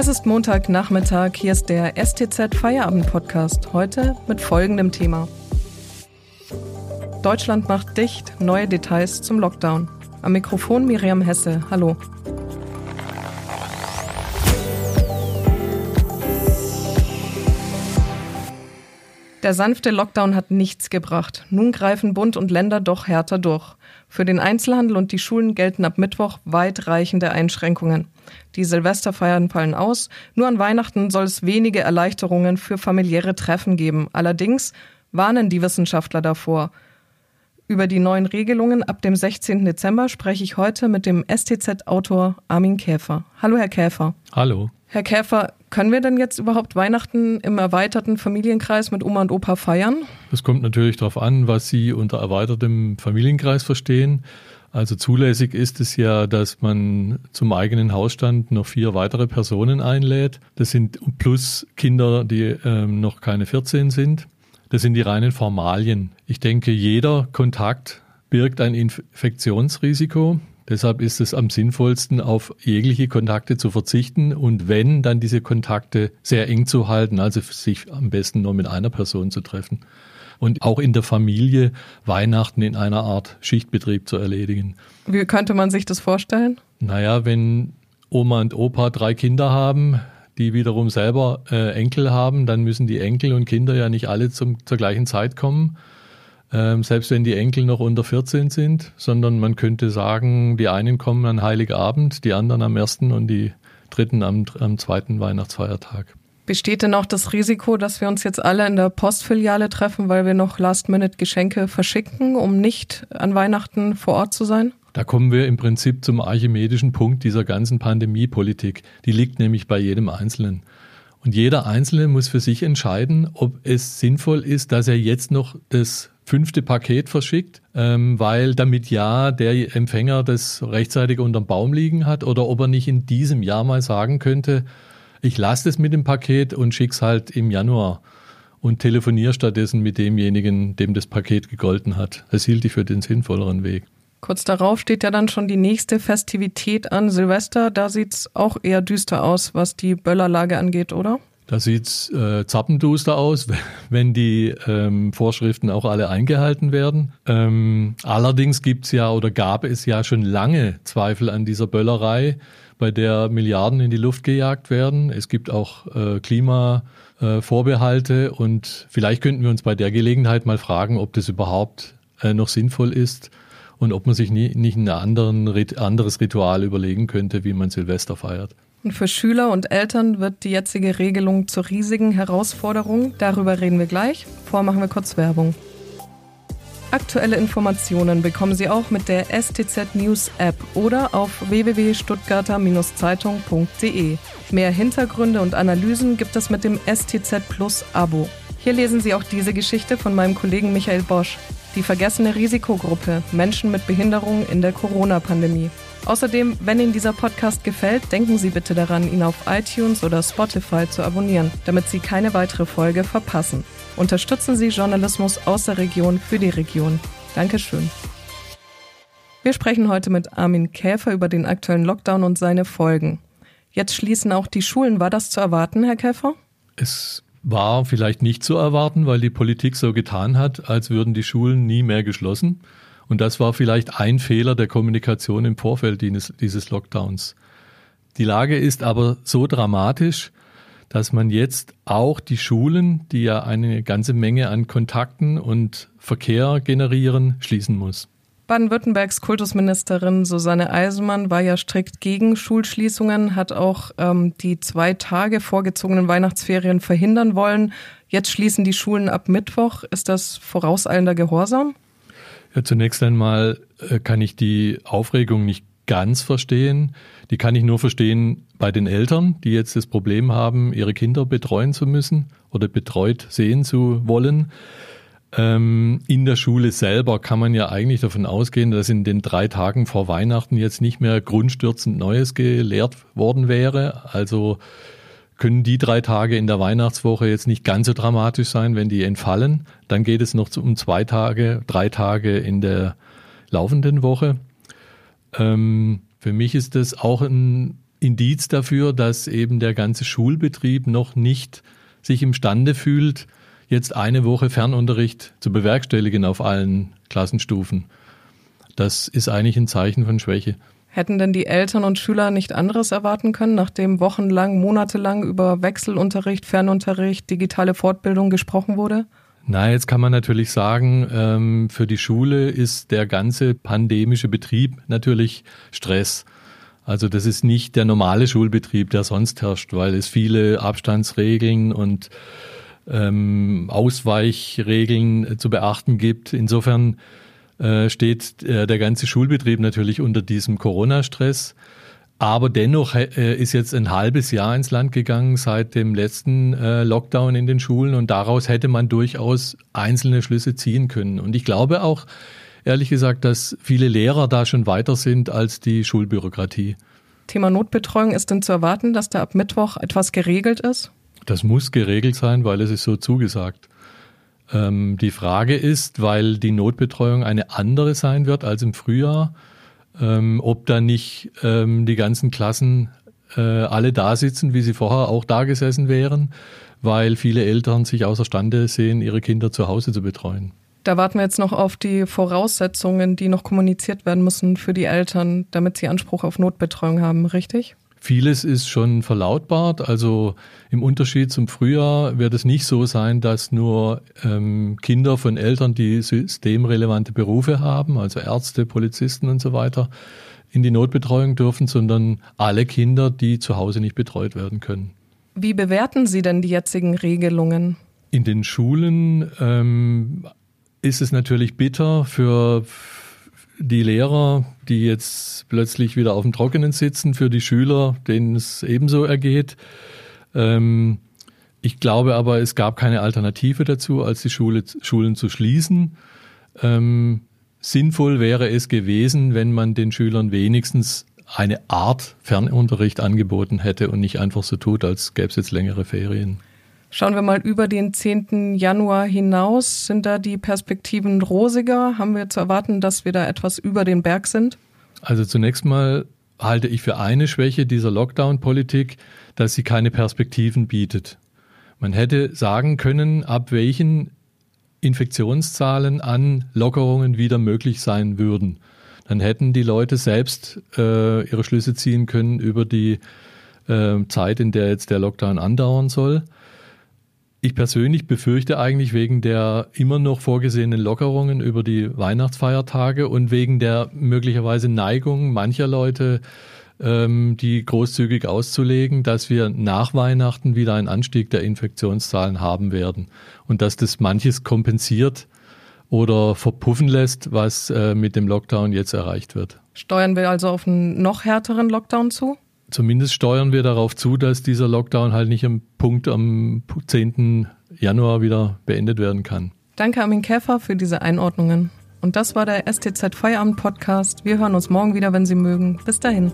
Es ist Montagnachmittag, hier ist der STZ Feierabend Podcast, heute mit folgendem Thema. Deutschland macht dicht, neue Details zum Lockdown. Am Mikrofon Miriam Hesse, hallo. Der sanfte Lockdown hat nichts gebracht. Nun greifen Bund und Länder doch härter durch. Für den Einzelhandel und die Schulen gelten ab Mittwoch weitreichende Einschränkungen. Die Silvesterfeiern fallen aus. Nur an Weihnachten soll es wenige Erleichterungen für familiäre Treffen geben. Allerdings warnen die Wissenschaftler davor. Über die neuen Regelungen ab dem 16. Dezember spreche ich heute mit dem STZ-Autor Armin Käfer. Hallo, Herr Käfer. Hallo. Herr Käfer, können wir denn jetzt überhaupt Weihnachten im erweiterten Familienkreis mit Oma und Opa feiern? Es kommt natürlich darauf an, was Sie unter erweitertem Familienkreis verstehen. Also zulässig ist es ja, dass man zum eigenen Hausstand noch vier weitere Personen einlädt. Das sind plus Kinder, die ähm, noch keine 14 sind. Das sind die reinen Formalien. Ich denke, jeder Kontakt birgt ein Infektionsrisiko. Deshalb ist es am sinnvollsten, auf jegliche Kontakte zu verzichten und wenn, dann diese Kontakte sehr eng zu halten, also sich am besten nur mit einer Person zu treffen. Und auch in der Familie Weihnachten in einer Art Schichtbetrieb zu erledigen. Wie könnte man sich das vorstellen? Naja, wenn Oma und Opa drei Kinder haben, die wiederum selber äh, Enkel haben, dann müssen die Enkel und Kinder ja nicht alle zum, zur gleichen Zeit kommen ähm, selbst wenn die Enkel noch unter 14 sind, sondern man könnte sagen, die einen kommen an Heiligabend, die anderen am ersten und die dritten am, am zweiten Weihnachtsfeiertag. Besteht denn auch das Risiko, dass wir uns jetzt alle in der Postfiliale treffen, weil wir noch Last-Minute-Geschenke verschicken, um nicht an Weihnachten vor Ort zu sein? Da kommen wir im Prinzip zum archimedischen Punkt dieser ganzen Pandemiepolitik. Die liegt nämlich bei jedem Einzelnen. Und jeder Einzelne muss für sich entscheiden, ob es sinnvoll ist, dass er jetzt noch das fünfte Paket verschickt, ähm, weil damit ja der Empfänger das rechtzeitig unterm Baum liegen hat oder ob er nicht in diesem Jahr mal sagen könnte, ich lasse es mit dem Paket und schick's halt im Januar und telefoniere stattdessen mit demjenigen, dem das Paket gegolten hat. Das hielt ich für den sinnvolleren Weg. Kurz darauf steht ja dann schon die nächste Festivität an Silvester. Da sieht's auch eher düster aus, was die Böllerlage angeht, oder? Da sieht's äh, zappenduster aus, wenn die ähm, Vorschriften auch alle eingehalten werden. Ähm, allerdings gibt's ja oder gab es ja schon lange Zweifel an dieser Böllerei, bei der Milliarden in die Luft gejagt werden. Es gibt auch äh, Klimavorbehalte äh, und vielleicht könnten wir uns bei der Gelegenheit mal fragen, ob das überhaupt äh, noch sinnvoll ist und ob man sich nie, nicht ein anderen, anderes Ritual überlegen könnte, wie man Silvester feiert. Und für Schüler und Eltern wird die jetzige Regelung zur riesigen Herausforderung. Darüber reden wir gleich. Vorher machen wir kurz Werbung. Aktuelle Informationen bekommen Sie auch mit der STZ News App oder auf www.stuttgarter-zeitung.de. Mehr Hintergründe und Analysen gibt es mit dem STZ Plus Abo. Hier lesen Sie auch diese Geschichte von meinem Kollegen Michael Bosch. Die vergessene Risikogruppe Menschen mit Behinderung in der Corona-Pandemie. Außerdem, wenn Ihnen dieser Podcast gefällt, denken Sie bitte daran, ihn auf iTunes oder Spotify zu abonnieren, damit Sie keine weitere Folge verpassen. Unterstützen Sie Journalismus aus der Region für die Region. Dankeschön. Wir sprechen heute mit Armin Käfer über den aktuellen Lockdown und seine Folgen. Jetzt schließen auch die Schulen. War das zu erwarten, Herr Käfer? Es war vielleicht nicht zu erwarten, weil die Politik so getan hat, als würden die Schulen nie mehr geschlossen. Und das war vielleicht ein Fehler der Kommunikation im Vorfeld dieses, Lockdowns. Die Lage ist aber so dramatisch, dass man jetzt auch die Schulen, die ja eine ganze Menge an Kontakten und Verkehr generieren, schließen muss. Baden-Württembergs Kultusministerin Susanne Eisenmann war ja strikt gegen Schulschließungen, hat auch ähm, die zwei Tage vorgezogenen Weihnachtsferien verhindern wollen. Jetzt schließen die Schulen ab Mittwoch. Ist das vorauseilender Gehorsam? Ja, zunächst einmal äh, kann ich die Aufregung nicht ganz verstehen. Die kann ich nur verstehen bei den Eltern, die jetzt das Problem haben, ihre Kinder betreuen zu müssen oder betreut sehen zu wollen. Ähm, in der Schule selber kann man ja eigentlich davon ausgehen, dass in den drei Tagen vor Weihnachten jetzt nicht mehr grundstürzend Neues gelehrt worden wäre. Also können die drei Tage in der Weihnachtswoche jetzt nicht ganz so dramatisch sein, wenn die entfallen. Dann geht es noch um zwei Tage, drei Tage in der laufenden Woche. Ähm, für mich ist das auch ein Indiz dafür, dass eben der ganze Schulbetrieb noch nicht sich imstande fühlt, jetzt eine Woche Fernunterricht zu bewerkstelligen auf allen Klassenstufen. Das ist eigentlich ein Zeichen von Schwäche. Hätten denn die Eltern und Schüler nicht anderes erwarten können, nachdem wochenlang, monatelang über Wechselunterricht, Fernunterricht, digitale Fortbildung gesprochen wurde? Na, jetzt kann man natürlich sagen, ähm, für die Schule ist der ganze pandemische Betrieb natürlich Stress. Also das ist nicht der normale Schulbetrieb, der sonst herrscht, weil es viele Abstandsregeln und ähm, Ausweichregeln zu beachten gibt. Insofern äh, steht äh, der ganze Schulbetrieb natürlich unter diesem Corona-Stress. Aber dennoch äh, ist jetzt ein halbes Jahr ins Land gegangen seit dem letzten äh, Lockdown in den Schulen und daraus hätte man durchaus einzelne Schlüsse ziehen können. Und ich glaube auch, ehrlich gesagt, dass viele Lehrer da schon weiter sind als die Schulbürokratie. Thema Notbetreuung ist denn zu erwarten, dass da ab Mittwoch etwas geregelt ist? Das muss geregelt sein, weil es ist so zugesagt. Ähm, die Frage ist, weil die Notbetreuung eine andere sein wird als im Frühjahr, ähm, ob da nicht ähm, die ganzen Klassen äh, alle da sitzen, wie sie vorher auch da gesessen wären, weil viele Eltern sich außerstande sehen, ihre Kinder zu Hause zu betreuen. Da warten wir jetzt noch auf die Voraussetzungen, die noch kommuniziert werden müssen für die Eltern, damit sie Anspruch auf Notbetreuung haben, richtig? Vieles ist schon verlautbart. Also im Unterschied zum Frühjahr wird es nicht so sein, dass nur ähm, Kinder von Eltern, die systemrelevante Berufe haben, also Ärzte, Polizisten und so weiter, in die Notbetreuung dürfen, sondern alle Kinder, die zu Hause nicht betreut werden können. Wie bewerten Sie denn die jetzigen Regelungen? In den Schulen ähm, ist es natürlich bitter für die Lehrer, die jetzt plötzlich wieder auf dem Trockenen sitzen, für die Schüler, denen es ebenso ergeht. Ähm, ich glaube aber, es gab keine Alternative dazu, als die Schule, Schulen zu schließen. Ähm, sinnvoll wäre es gewesen, wenn man den Schülern wenigstens eine Art Fernunterricht angeboten hätte und nicht einfach so tut, als gäbe es jetzt längere Ferien. Schauen wir mal über den 10. Januar hinaus. Sind da die Perspektiven rosiger? Haben wir zu erwarten, dass wir da etwas über den Berg sind? Also zunächst mal halte ich für eine Schwäche dieser Lockdown-Politik, dass sie keine Perspektiven bietet. Man hätte sagen können, ab welchen Infektionszahlen an Lockerungen wieder möglich sein würden. Dann hätten die Leute selbst äh, ihre Schlüsse ziehen können über die äh, Zeit, in der jetzt der Lockdown andauern soll. Ich persönlich befürchte eigentlich wegen der immer noch vorgesehenen Lockerungen über die Weihnachtsfeiertage und wegen der möglicherweise Neigung mancher Leute, ähm, die großzügig auszulegen, dass wir nach Weihnachten wieder einen Anstieg der Infektionszahlen haben werden und dass das manches kompensiert oder verpuffen lässt, was äh, mit dem Lockdown jetzt erreicht wird. Steuern wir also auf einen noch härteren Lockdown zu? Zumindest steuern wir darauf zu, dass dieser Lockdown halt nicht am Punkt am 10. Januar wieder beendet werden kann. Danke Armin Käfer für diese Einordnungen. Und das war der STZ Feierabend Podcast. Wir hören uns morgen wieder, wenn Sie mögen. Bis dahin.